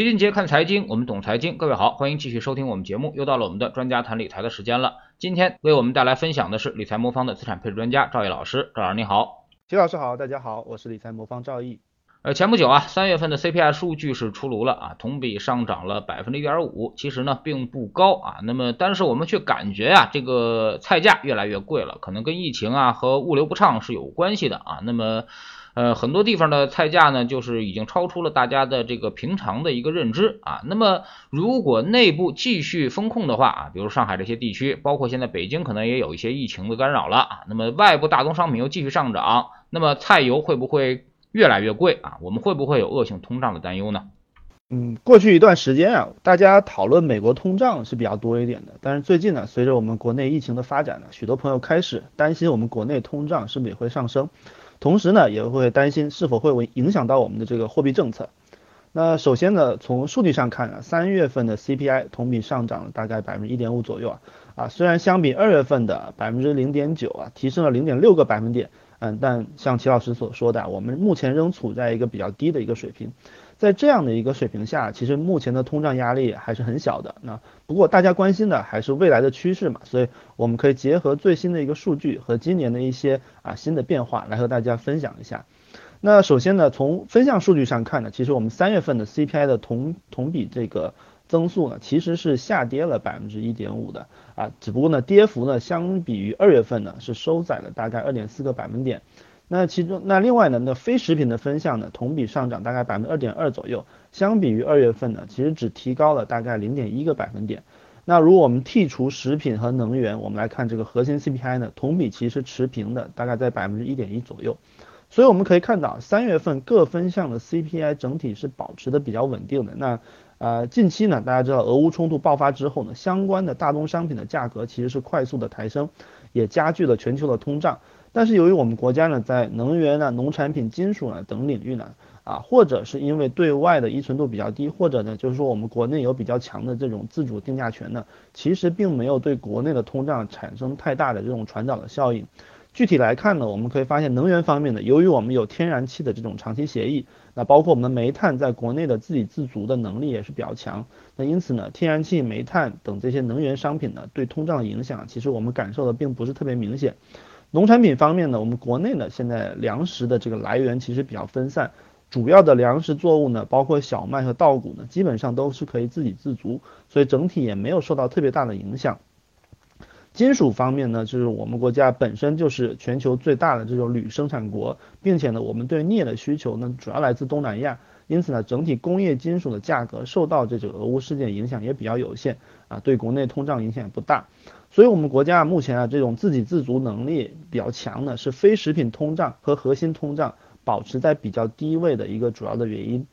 齐俊杰看财经，我们懂财经。各位好，欢迎继续收听我们节目。又到了我们的专家谈理财的时间了。今天为我们带来分享的是理财魔方的资产配置专家赵毅老师。赵老师你好，齐老师好，大家好，我是理财魔方赵毅。呃，前不久啊，三月份的 CPI 数据是出炉了啊，同比上涨了百分之一点五，其实呢并不高啊。那么，但是我们却感觉啊，这个菜价越来越贵了，可能跟疫情啊和物流不畅是有关系的啊。那么，呃，很多地方的菜价呢，就是已经超出了大家的这个平常的一个认知啊。那么，如果内部继续风控的话啊，比如上海这些地区，包括现在北京可能也有一些疫情的干扰了啊。那么，外部大宗商品又继续上涨，那么菜油会不会？越来越贵啊，我们会不会有恶性通胀的担忧呢？嗯，过去一段时间啊，大家讨论美国通胀是比较多一点的，但是最近呢，随着我们国内疫情的发展呢，许多朋友开始担心我们国内通胀是不是也会上升，同时呢，也会担心是否会影响到我们的这个货币政策。那首先呢，从数据上看啊，三月份的 CPI 同比上涨了大概百分之一点五左右啊，啊，虽然相比二月份的百分之零点九啊，提升了零点六个百分点。嗯，但像齐老师所说的，我们目前仍处在一个比较低的一个水平，在这样的一个水平下，其实目前的通胀压力还是很小的。那不过大家关心的还是未来的趋势嘛，所以我们可以结合最新的一个数据和今年的一些啊新的变化来和大家分享一下。那首先呢，从分项数据上看呢，其实我们三月份的 CPI 的同同比这个。增速呢其实是下跌了百分之一点五的啊，只不过呢跌幅呢相比于二月份呢是收窄了大概二点四个百分点。那其中那另外呢那非食品的分项呢同比上涨大概百分之二点二左右，相比于二月份呢其实只提高了大概零点一个百分点。那如果我们剔除食品和能源，我们来看这个核心 CPI 呢同比其实持平的，大概在百分之一点一左右。所以我们可以看到三月份各分项的 CPI 整体是保持的比较稳定的。那呃，近期呢，大家知道俄乌冲突爆发之后呢，相关的大宗商品的价格其实是快速的抬升，也加剧了全球的通胀。但是由于我们国家呢，在能源呢、农产品、金属呢等领域呢，啊，或者是因为对外的依存度比较低，或者呢，就是说我们国内有比较强的这种自主定价权呢，其实并没有对国内的通胀产生太大的这种传导的效应。具体来看呢，我们可以发现能源方面呢，由于我们有天然气的这种长期协议，那包括我们煤炭在国内的自给自足的能力也是比较强，那因此呢，天然气、煤炭等这些能源商品呢，对通胀的影响，其实我们感受的并不是特别明显。农产品方面呢，我们国内呢现在粮食的这个来源其实比较分散，主要的粮食作物呢，包括小麦和稻谷呢，基本上都是可以自给自足，所以整体也没有受到特别大的影响。金属方面呢，就是我们国家本身就是全球最大的这种铝生产国，并且呢，我们对镍的需求呢主要来自东南亚，因此呢，整体工业金属的价格受到这个俄乌事件影响也比较有限啊，对国内通胀影响也不大。所以，我们国家目前啊，这种自给自足能力比较强的是非食品通胀和核心通胀保持在比较低位的一个主要的原因。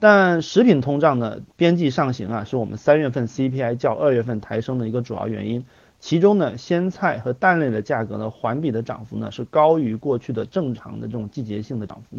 但食品通胀呢边际上行啊，是我们三月份 CPI 较二月份抬升的一个主要原因。其中呢，鲜菜和蛋类的价格呢，环比的涨幅呢是高于过去的正常的这种季节性的涨幅。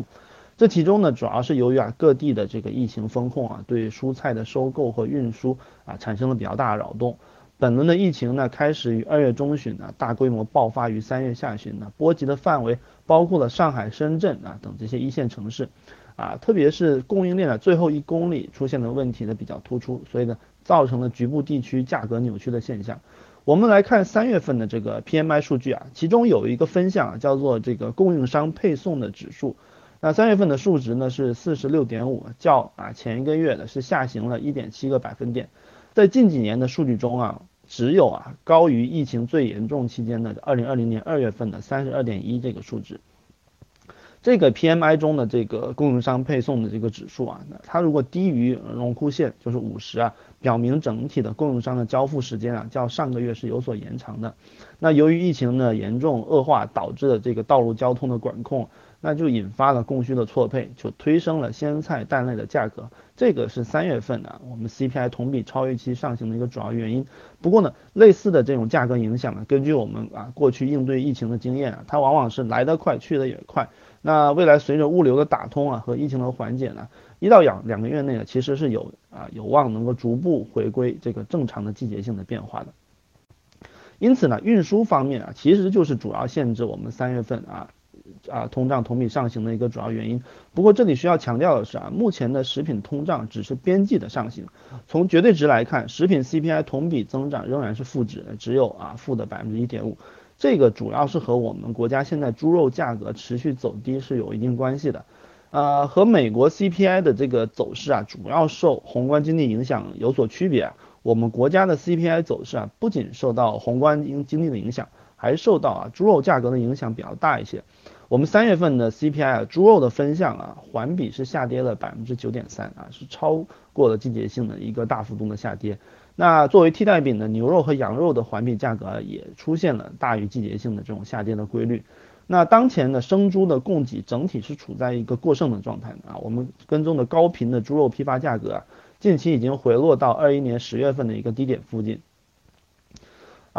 这其中呢，主要是由于啊各地的这个疫情风控啊，对蔬菜的收购和运输啊产生了比较大的扰动。本轮的疫情呢，开始于二月中旬呢，大规模爆发于三月下旬呢，波及的范围包括了上海、深圳啊等这些一线城市，啊，特别是供应链的最后一公里出现的问题呢比较突出，所以呢，造成了局部地区价格扭曲的现象。我们来看三月份的这个 PMI 数据啊，其中有一个分项啊，叫做这个供应商配送的指数。那三月份的数值呢是四十六点五，较啊前一个月的是下行了一点七个百分点。在近几年的数据中啊，只有啊高于疫情最严重期间的二零二零年二月份的三十二点一这个数值。这个 PMI 中的这个供应商配送的这个指数啊，那它如果低于荣枯线，就是五十啊，表明整体的供应商的交付时间啊，较上个月是有所延长的。那由于疫情的严重恶化导致的这个道路交通的管控。那就引发了供需的错配，就推升了鲜菜蛋类的价格，这个是三月份的我们 CPI 同比超预期上行的一个主要原因。不过呢，类似的这种价格影响呢，根据我们啊过去应对疫情的经验啊，它往往是来得快去得也快。那未来随着物流的打通啊和疫情的缓解呢，一到两两个月内呢，其实是有啊有望能够逐步回归这个正常的季节性的变化的。因此呢，运输方面啊，其实就是主要限制我们三月份啊。啊通胀同比上行的一个主要原因。不过这里需要强调的是啊，目前的食品通胀只是边际的上行，从绝对值来看，食品 CPI 同比增长仍然是负值，只有啊负的百分之一点五。这个主要是和我们国家现在猪肉价格持续走低是有一定关系的。呃，和美国 CPI 的这个走势啊，主要受宏观经济影响有所区别。我们国家的 CPI 走势啊，不仅受到宏观经经济的影响，还受到啊猪肉价格的影响比较大一些。我们三月份的 CPI 啊，猪肉的分项啊，环比是下跌了百分之九点三啊，是超过了季节性的一个大幅度的下跌。那作为替代品的牛肉和羊肉的环比价格也出现了大于季节性的这种下跌的规律。那当前的生猪的供给整体是处在一个过剩的状态啊，我们跟踪的高频的猪肉批发价格啊，近期已经回落到二一年十月份的一个低点附近。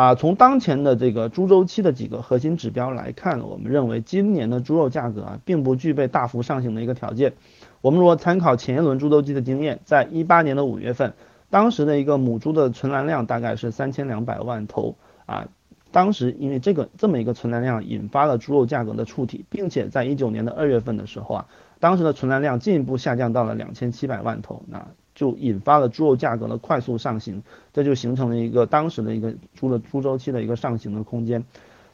啊，从当前的这个猪周期的几个核心指标来看，我们认为今年的猪肉价格啊，并不具备大幅上行的一个条件。我们如果参考前一轮猪周期的经验，在一八年的五月份，当时的一个母猪的存栏量大概是三千两百万头啊。当时因为这个这么一个存栏量引发了猪肉价格的触底，并且在一九年的二月份的时候啊，当时的存栏量进一步下降到了两千七百万头，那就引发了猪肉价格的快速上行，这就形成了一个当时的一个猪的猪周期的一个上行的空间。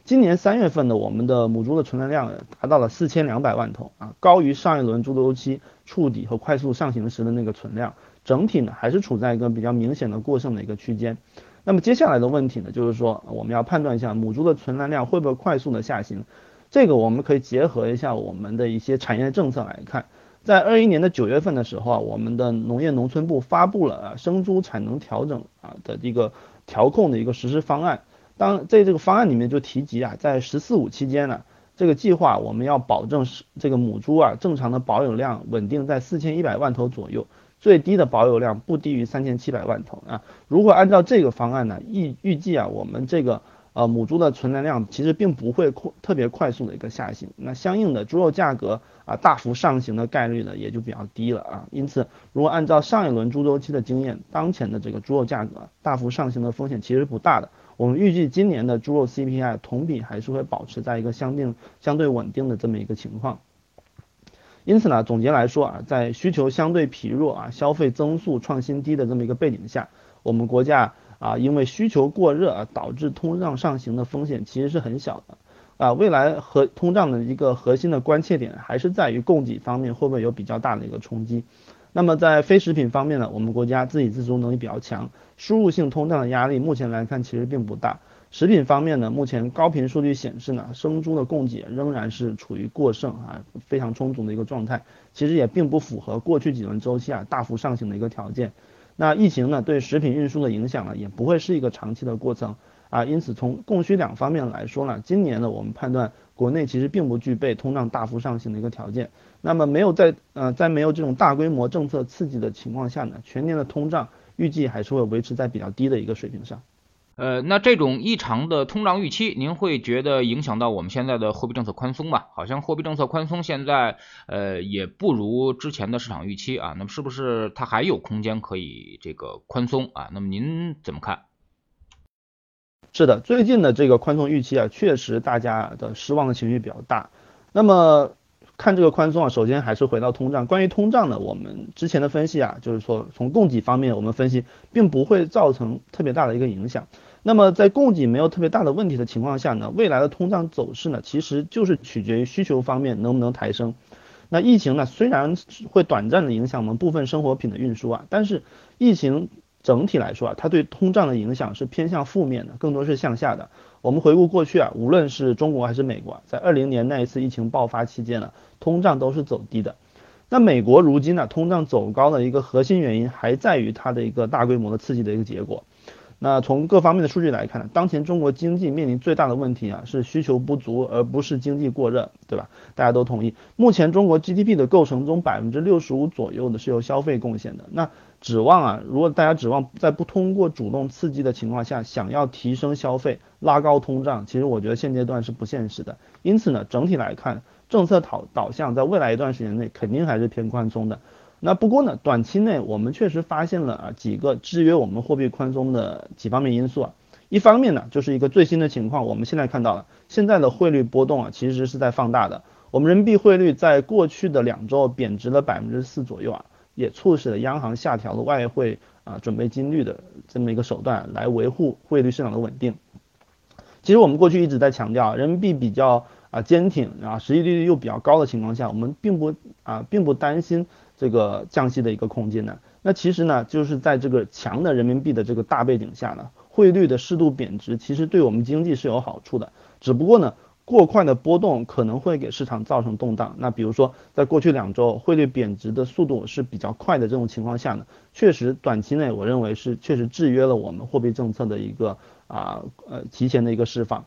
今年三月份的我们的母猪的存栏量达到了四千两百万头啊，高于上一轮猪周期触底和快速上行时的那个存量，整体呢还是处在一个比较明显的过剩的一个区间。那么接下来的问题呢，就是说我们要判断一下母猪的存栏量会不会快速的下行，这个我们可以结合一下我们的一些产业政策来看，在二一年的九月份的时候啊，我们的农业农村部发布了生猪产能调整啊的一个调控的一个实施方案，当在这个方案里面就提及啊，在“十四五”期间呢，这个计划我们要保证是这个母猪啊正常的保有量稳定在四千一百万头左右。最低的保有量不低于三千七百万头啊！如果按照这个方案呢，预预计啊，我们这个呃母猪的存栏量其实并不会快特别快速的一个下行，那相应的猪肉价格啊大幅上行的概率呢也就比较低了啊。因此，如果按照上一轮猪周期的经验，当前的这个猪肉价格大幅上行的风险其实不大的。我们预计今年的猪肉 CPI 同比还是会保持在一个相定相对稳定的这么一个情况。因此呢，总结来说啊，在需求相对疲弱啊，消费增速创新低的这么一个背景下，我们国家啊，因为需求过热啊，导致通胀上行的风险其实是很小的啊。未来和通胀的一个核心的关切点还是在于供给方面会不会有比较大的一个冲击。那么在非食品方面呢，我们国家自给自足能力比较强，输入性通胀的压力目前来看其实并不大。食品方面呢，目前高频数据显示呢，生猪的供给仍然是处于过剩啊，非常充足的一个状态，其实也并不符合过去几轮周期啊大幅上行的一个条件。那疫情呢，对食品运输的影响呢，也不会是一个长期的过程啊，因此从供需两方面来说呢，今年呢，我们判断国内其实并不具备通胀大幅上行的一个条件。那么没有在呃在没有这种大规模政策刺激的情况下呢，全年的通胀预计还是会维持在比较低的一个水平上。呃，那这种异常的通胀预期，您会觉得影响到我们现在的货币政策宽松吗？好像货币政策宽松现在呃也不如之前的市场预期啊，那么是不是它还有空间可以这个宽松啊？那么您怎么看？是的，最近的这个宽松预期啊，确实大家的失望的情绪比较大。那么看这个宽松啊，首先还是回到通胀。关于通胀呢，我们之前的分析啊，就是说从供给方面，我们分析并不会造成特别大的一个影响。那么在供给没有特别大的问题的情况下呢，未来的通胀走势呢，其实就是取决于需求方面能不能抬升。那疫情呢，虽然会短暂的影响我们部分生活品的运输啊，但是疫情整体来说啊，它对通胀的影响是偏向负面的，更多是向下的。我们回顾过去啊，无论是中国还是美国，在二零年那一次疫情爆发期间呢，通胀都是走低的。那美国如今呢，通胀走高的一个核心原因还在于它的一个大规模的刺激的一个结果。那从各方面的数据来看呢，当前中国经济面临最大的问题啊是需求不足，而不是经济过热，对吧？大家都同意。目前中国 GDP 的构成中，百分之六十五左右的是由消费贡献的。那指望啊，如果大家指望在不通过主动刺激的情况下，想要提升消费、拉高通胀，其实我觉得现阶段是不现实的。因此呢，整体来看，政策导导向在未来一段时间内肯定还是偏宽松的。那不过呢，短期内我们确实发现了啊几个制约我们货币宽松的几方面因素啊。一方面呢，就是一个最新的情况，我们现在看到了现在的汇率波动啊，其实是在放大的。我们人民币汇率在过去的两周贬值了百分之四左右啊，也促使了央行下调了外汇啊准备金率的这么一个手段，来维护汇率市场的稳定。其实我们过去一直在强调，人民币比较啊坚挺啊，实际利率又比较高的情况下，我们并不啊并不担心这个降息的一个空间呢。那其实呢，就是在这个强的人民币的这个大背景下呢。汇率的适度贬值，其实对我们经济是有好处的。只不过呢，过快的波动可能会给市场造成动荡。那比如说，在过去两周汇率贬值的速度是比较快的这种情况下呢，确实短期内我认为是确实制约了我们货币政策的一个啊呃提前的一个释放。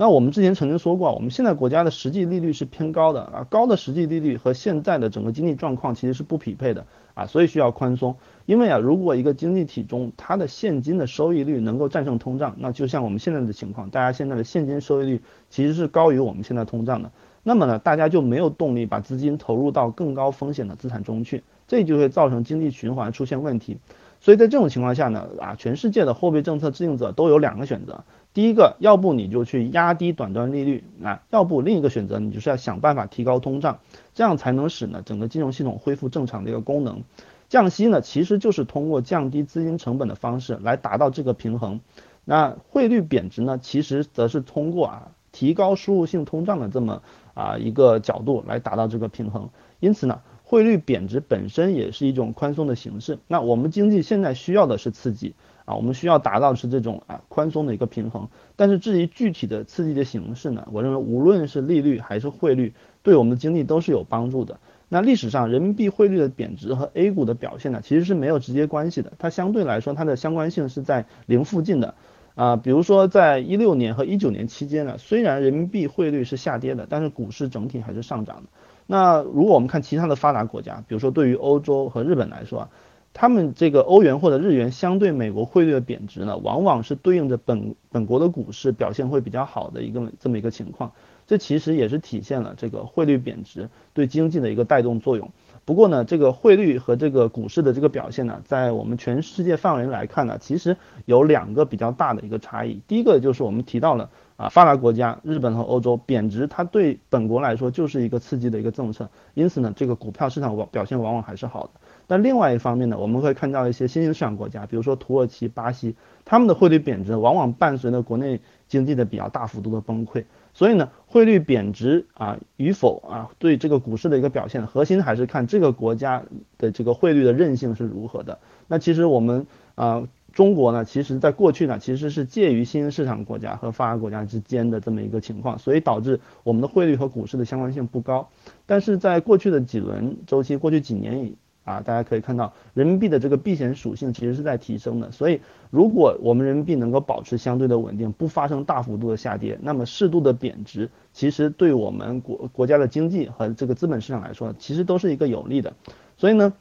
那我们之前曾经说过，我们现在国家的实际利率是偏高的啊，高的实际利率和现在的整个经济状况其实是不匹配的啊，所以需要宽松。因为啊，如果一个经济体中它的现金的收益率能够战胜通胀，那就像我们现在的情况，大家现在的现金收益率其实是高于我们现在通胀的，那么呢，大家就没有动力把资金投入到更高风险的资产中去，这就会造成经济循环出现问题。所以在这种情况下呢，啊，全世界的货币政策制定者都有两个选择。第一个，要不你就去压低短端利率啊，要不另一个选择，你就是要想办法提高通胀，这样才能使呢整个金融系统恢复正常的一个功能。降息呢，其实就是通过降低资金成本的方式来达到这个平衡。那汇率贬值呢，其实则是通过啊提高输入性通胀的这么啊一个角度来达到这个平衡。因此呢，汇率贬值本身也是一种宽松的形式。那我们经济现在需要的是刺激。啊，我们需要达到是这种啊宽松的一个平衡，但是至于具体的刺激的形式呢，我认为无论是利率还是汇率，对我们的经济都是有帮助的。那历史上人民币汇率的贬值和 A 股的表现呢，其实是没有直接关系的，它相对来说它的相关性是在零附近的。啊，比如说在一六年和一九年期间呢，虽然人民币汇率是下跌的，但是股市整体还是上涨的。那如果我们看其他的发达国家，比如说对于欧洲和日本来说啊。他们这个欧元或者日元相对美国汇率的贬值呢，往往是对应着本本国的股市表现会比较好的一个这么一个情况。这其实也是体现了这个汇率贬值对经济的一个带动作用。不过呢，这个汇率和这个股市的这个表现呢，在我们全世界范围来看呢，其实有两个比较大的一个差异。第一个就是我们提到了啊，发达国家日本和欧洲贬值，它对本国来说就是一个刺激的一个政策，因此呢，这个股票市场往表现往往还是好的。但另外一方面呢，我们会看到一些新兴市场国家，比如说土耳其、巴西，他们的汇率贬值往往伴随着国内经济的比较大幅度的崩溃。所以呢，汇率贬值啊与否啊，对这个股市的一个表现，核心还是看这个国家的这个汇率的韧性是如何的。那其实我们啊，中国呢，其实在过去呢，其实是介于新兴市场国家和发达国家之间的这么一个情况，所以导致我们的汇率和股市的相关性不高。但是在过去的几轮周期，过去几年以啊，大家可以看到人民币的这个避险属性其实是在提升的，所以如果我们人民币能够保持相对的稳定，不发生大幅度的下跌，那么适度的贬值，其实对我们国国家的经济和这个资本市场来说，其实都是一个有利的。所以呢，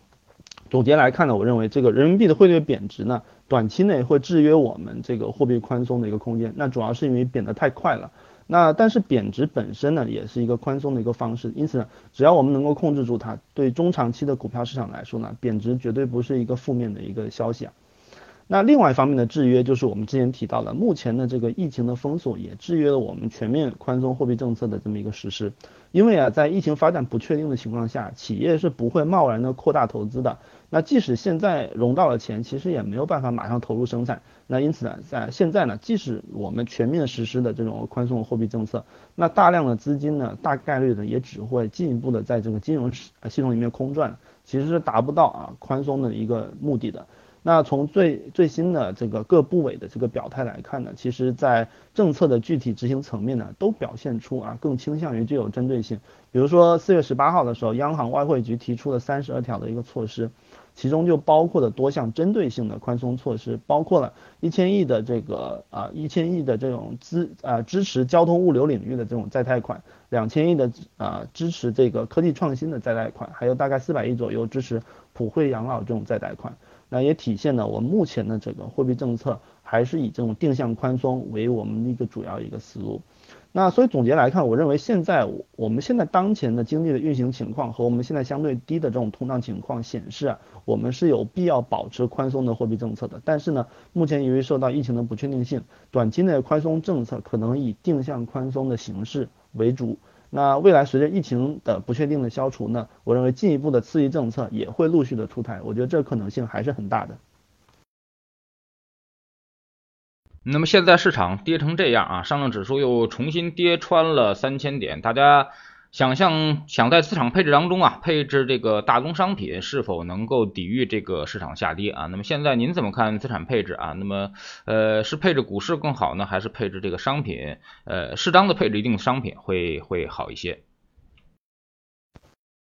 总结来看呢，我认为这个人民币的汇率贬值呢，短期内会制约我们这个货币宽松的一个空间，那主要是因为贬得太快了。那但是贬值本身呢，也是一个宽松的一个方式，因此呢，只要我们能够控制住它，对中长期的股票市场来说呢，贬值绝对不是一个负面的一个消息啊。那另外一方面的制约就是我们之前提到的，目前的这个疫情的封锁也制约了我们全面宽松货币政策的这么一个实施。因为啊，在疫情发展不确定的情况下，企业是不会贸然的扩大投资的。那即使现在融到了钱，其实也没有办法马上投入生产。那因此呢，在现在呢，即使我们全面实施的这种宽松货币政策，那大量的资金呢，大概率的也只会进一步的在这个金融系统里面空转，其实是达不到啊宽松的一个目的的。那从最最新的这个各部委的这个表态来看呢，其实，在政策的具体执行层面呢，都表现出啊更倾向于具有针对性。比如说四月十八号的时候，央行外汇局提出了三十二条的一个措施，其中就包括了多项针对性的宽松措施，包括了一千亿的这个啊一千亿的这种资啊支持交通物流领域的这种再贷款，两千亿的啊支持这个科技创新的再贷款，还有大概四百亿左右支持普惠养老这种再贷款。那也体现了我们目前的这个货币政策还是以这种定向宽松为我们的一个主要一个思路。那所以总结来看，我认为现在我们现在当前的经济的运行情况和我们现在相对低的这种通胀情况显示啊，我们是有必要保持宽松的货币政策的。但是呢，目前由于受到疫情的不确定性，短期内宽松政策可能以定向宽松的形式为主。那未来随着疫情的不确定的消除呢，我认为进一步的刺激政策也会陆续的出台。我觉得这可能性还是很大的。那么现在市场跌成这样啊，上证指数又重新跌穿了三千点，大家想象想在资产配置当中啊，配置这个大宗商品是否能够抵御这个市场下跌啊？那么现在您怎么看资产配置啊？那么呃，是配置股市更好呢，还是配置这个商品？呃，适当的配置一定商品会会好一些。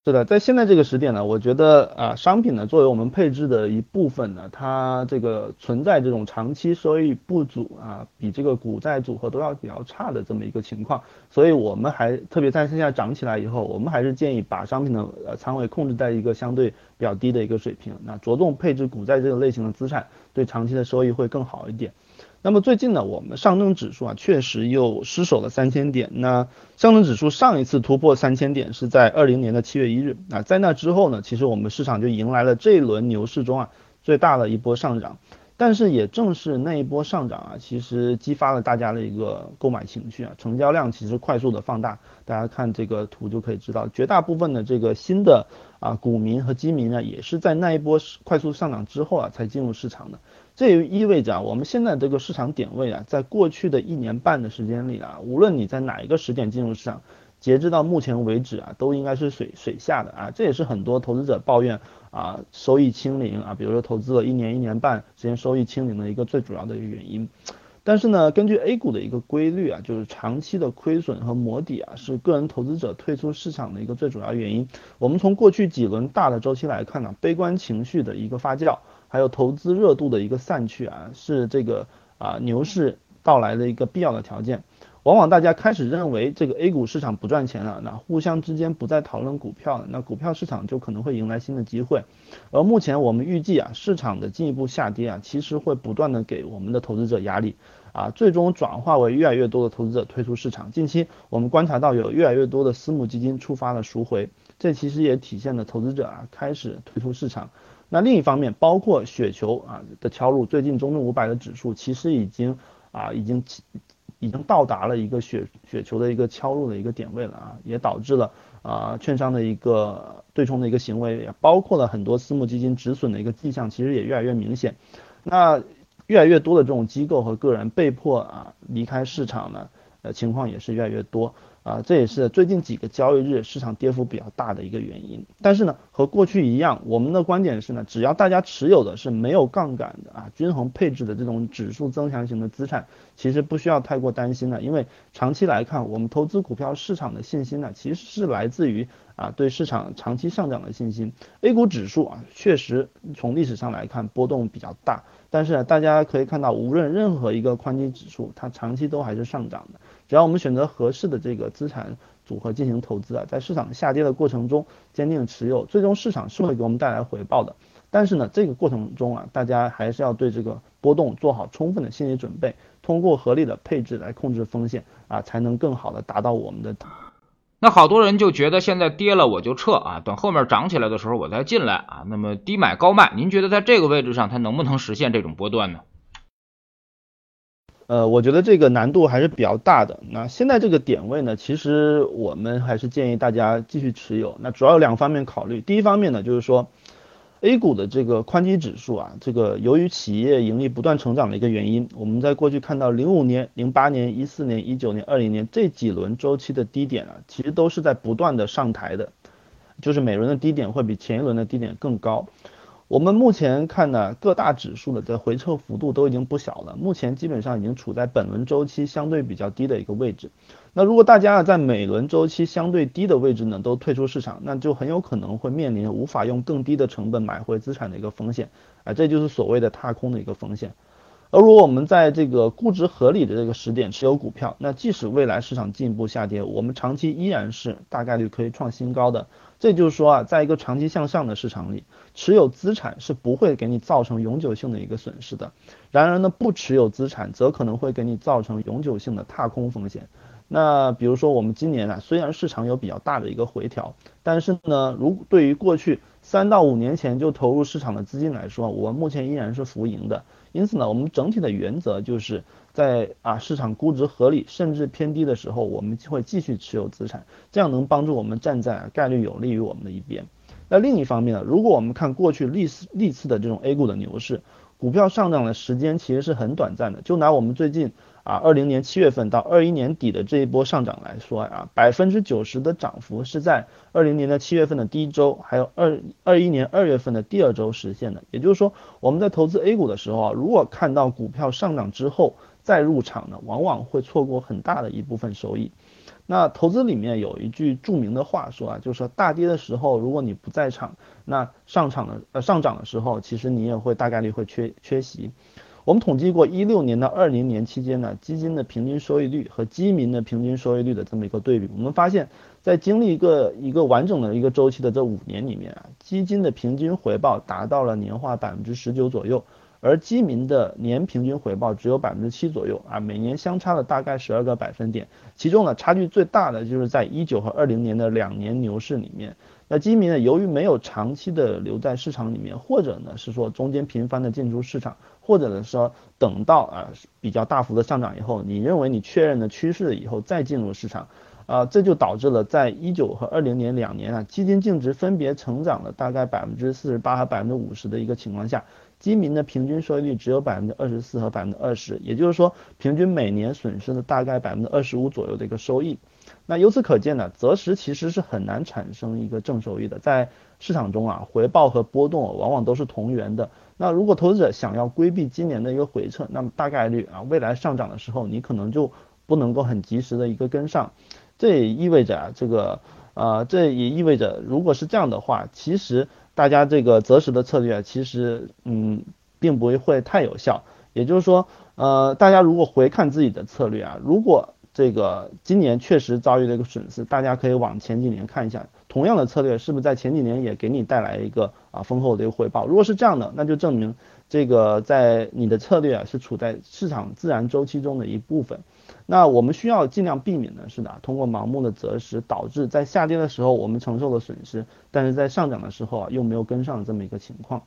是的，在现在这个时点呢，我觉得啊，商品呢作为我们配置的一部分呢，它这个存在这种长期收益不足啊，比这个股债组合都要比较差的这么一个情况，所以我们还特别在现在涨起来以后，我们还是建议把商品的呃仓位控制在一个相对比较低的一个水平，那着重配置股债这个类型的资产，对长期的收益会更好一点。那么最近呢，我们上证指数啊确实又失守了三千点。那上证指数上一次突破三千点是在二零年的七月一日。那在那之后呢，其实我们市场就迎来了这一轮牛市中啊最大的一波上涨。但是也正是那一波上涨啊，其实激发了大家的一个购买情绪啊，成交量其实快速的放大。大家看这个图就可以知道，绝大部分的这个新的啊股民和基民呢，也是在那一波快速上涨之后啊才进入市场的。这也意味着啊，我们现在这个市场点位啊，在过去的一年半的时间里啊，无论你在哪一个时点进入市场，截至到目前为止啊，都应该是水水下的啊，这也是很多投资者抱怨啊，收益清零啊，比如说投资了一年一年半时间收益清零的一个最主要的一个原因。但是呢，根据 A 股的一个规律啊，就是长期的亏损和磨底啊，是个人投资者退出市场的一个最主要原因。我们从过去几轮大的周期来看呢，悲观情绪的一个发酵。还有投资热度的一个散去啊，是这个啊牛市到来的一个必要的条件。往往大家开始认为这个 A 股市场不赚钱了，那互相之间不再讨论股票了，那股票市场就可能会迎来新的机会。而目前我们预计啊，市场的进一步下跌啊，其实会不断的给我们的投资者压力啊，最终转化为越来越多的投资者退出市场。近期我们观察到有越来越多的私募基金触发了赎回，这其实也体现了投资者啊开始退出市场。那另一方面，包括雪球啊的敲入，最近中证五百的指数其实已经啊已经已经到达了一个雪雪球的一个敲入的一个点位了啊，也导致了啊券商的一个对冲的一个行为，也包括了很多私募基金止损的一个迹象，其实也越来越明显。那越来越多的这种机构和个人被迫啊离开市场呢，呃情况也是越来越多。啊，这也是最近几个交易日市场跌幅比较大的一个原因。但是呢，和过去一样，我们的观点是呢，只要大家持有的是没有杠杆的啊，均衡配置的这种指数增强型的资产，其实不需要太过担心的。因为长期来看，我们投资股票市场的信心呢，其实是来自于啊对市场长期上涨的信心。A 股指数啊，确实从历史上来看波动比较大，但是大家可以看到，无论任何一个宽基指数，它长期都还是上涨的。只要我们选择合适的这个资产组合进行投资啊，在市场下跌的过程中坚定持有，最终市场是会给我们带来回报的。但是呢，这个过程中啊，大家还是要对这个波动做好充分的心理准备，通过合理的配置来控制风险啊，才能更好的达到我们的。那好多人就觉得现在跌了我就撤啊，等后面涨起来的时候我再进来啊。那么低买高卖，您觉得在这个位置上它能不能实现这种波段呢？呃，我觉得这个难度还是比较大的。那现在这个点位呢，其实我们还是建议大家继续持有。那主要有两方面考虑。第一方面呢，就是说 A 股的这个宽基指数啊，这个由于企业盈利不断成长的一个原因，我们在过去看到零五年、零八年、一四年、一九年、二零年这几轮周期的低点啊，其实都是在不断的上抬的，就是每轮的低点会比前一轮的低点更高。我们目前看呢，各大指数的这回撤幅度都已经不小了，目前基本上已经处在本轮周期相对比较低的一个位置。那如果大家啊在每轮周期相对低的位置呢都退出市场，那就很有可能会面临无法用更低的成本买回资产的一个风险啊，这就是所谓的踏空的一个风险。而如果我们在这个估值合理的这个时点持有股票，那即使未来市场进一步下跌，我们长期依然是大概率可以创新高的。这就是说啊，在一个长期向上的市场里，持有资产是不会给你造成永久性的一个损失的。然而呢，不持有资产则可能会给你造成永久性的踏空风险。那比如说我们今年啊，虽然市场有比较大的一个回调，但是呢，如对于过去三到五年前就投入市场的资金来说，我们目前依然是浮盈的。因此呢，我们整体的原则就是在啊市场估值合理甚至偏低的时候，我们就会继续持有资产，这样能帮助我们站在概率有利于我们的一边。那另一方面呢，如果我们看过去历次历次的这种 A 股的牛市，股票上涨的时间其实是很短暂的。就拿我们最近啊，二零年七月份到二一年底的这一波上涨来说啊，百分之九十的涨幅是在二零年的七月份的第一周，还有二二一年二月份的第二周实现的。也就是说，我们在投资 A 股的时候啊，如果看到股票上涨之后再入场呢，往往会错过很大的一部分收益。那投资里面有一句著名的话说啊，就是说大跌的时候，如果你不在场，那上场的呃上涨的时候，其实你也会大概率会缺缺席。我们统计过一六年到二零年期间呢，基金的平均收益率和基民的平均收益率的这么一个对比，我们发现，在经历一个一个完整的一个周期的这五年里面啊，基金的平均回报达到了年化百分之十九左右。而基民的年平均回报只有百分之七左右啊，每年相差了大概十二个百分点。其中呢，差距最大的就是在一九和二零年的两年牛市里面。那基民呢，由于没有长期的留在市场里面，或者呢是说中间频繁的进出市场，或者呢说等到啊比较大幅的上涨以后，你认为你确认了趋势以后再进入市场，啊这就导致了在一九和二零年两年啊基金净值分别成长了大概百分之四十八和百分之五十的一个情况下。基民的平均收益率只有百分之二十四和百分之二十，也就是说，平均每年损失了大概百分之二十五左右的一个收益。那由此可见呢，择时其实是很难产生一个正收益的。在市场中啊，回报和波动往往都是同源的。那如果投资者想要规避今年的一个回撤，那么大概率啊，未来上涨的时候你可能就不能够很及时的一个跟上。这也意味着啊，这个呃，这也意味着，如果是这样的话，其实。大家这个择时的策略其实嗯并不会太有效，也就是说呃大家如果回看自己的策略啊，如果这个今年确实遭遇了一个损失，大家可以往前几年看一下，同样的策略是不是在前几年也给你带来一个啊丰厚的一个回报？如果是这样的，那就证明这个在你的策略啊是处在市场自然周期中的一部分。那我们需要尽量避免的是的，通过盲目的择时，导致在下跌的时候我们承受了损失，但是在上涨的时候啊又没有跟上这么一个情况。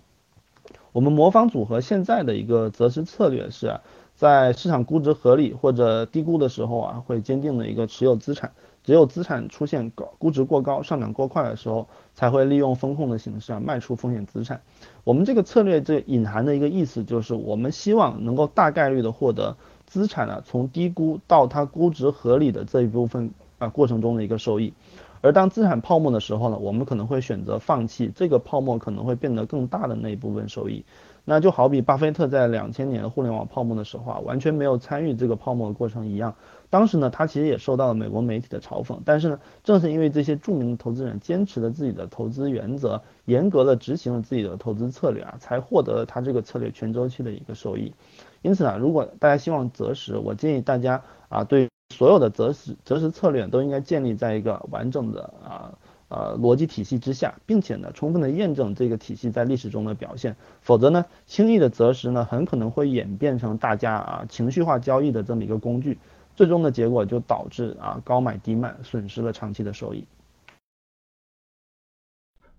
我们魔方组合现在的一个择时策略是，在市场估值合理或者低估的时候啊，会坚定的一个持有资产，只有资产出现高估值过高、上涨过快的时候，才会利用风控的形式啊卖出风险资产。我们这个策略这隐含的一个意思就是，我们希望能够大概率的获得。资产呢，从低估到它估值合理的这一部分啊过程中的一个收益，而当资产泡沫的时候呢，我们可能会选择放弃这个泡沫可能会变得更大的那一部分收益。那就好比巴菲特在两千年互联网泡沫的时候啊，完全没有参与这个泡沫的过程一样。当时呢，他其实也受到了美国媒体的嘲讽，但是呢，正是因为这些著名的投资人坚持了自己的投资原则，严格的执行了自己的投资策略啊，才获得了他这个策略全周期的一个收益。因此啊，如果大家希望择时，我建议大家啊，对所有的择时择时策略都应该建立在一个完整的啊呃逻辑体系之下，并且呢，充分的验证这个体系在历史中的表现。否则呢，轻易的择时呢，很可能会演变成大家啊情绪化交易的这么一个工具，最终的结果就导致啊高买低卖，损失了长期的收益。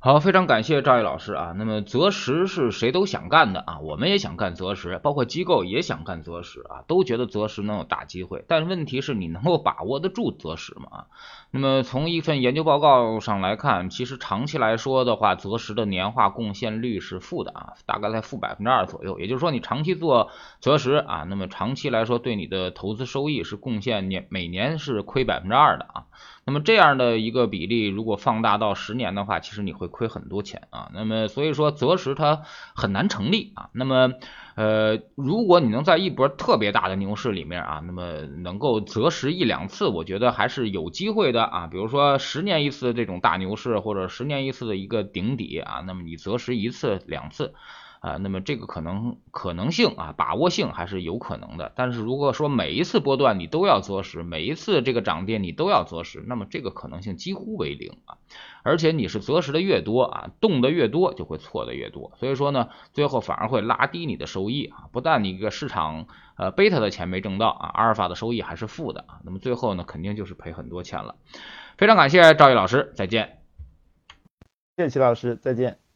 好，非常感谢赵毅老师啊。那么择时是谁都想干的啊，我们也想干择时，包括机构也想干择时啊，都觉得择时能有大机会。但问题是你能够把握得住择时吗？啊，那么从一份研究报告上来看，其实长期来说的话，择时的年化贡献率是负的啊，大概在负百分之二左右。也就是说，你长期做择时啊，那么长期来说对你的投资收益是贡献年每年是亏百分之二的啊。那么这样的一个比例，如果放大到十年的话，其实你会亏很多钱啊。那么所以说择时它很难成立啊。那么呃，如果你能在一波特别大的牛市里面啊，那么能够择时一两次，我觉得还是有机会的啊。比如说十年一次这种大牛市，或者十年一次的一个顶底啊，那么你择时一次两次。啊，那么这个可能可能性啊，把握性还是有可能的。但是如果说每一次波段你都要择时，每一次这个涨跌你都要择时，那么这个可能性几乎为零啊。而且你是择时的越多啊，动的越多，就会错的越多。所以说呢，最后反而会拉低你的收益啊。不但你个市场呃贝塔的钱没挣到啊，阿尔法的收益还是负的啊。那么最后呢，肯定就是赔很多钱了。非常感谢赵毅老师，再见。谢谢齐老师，再见。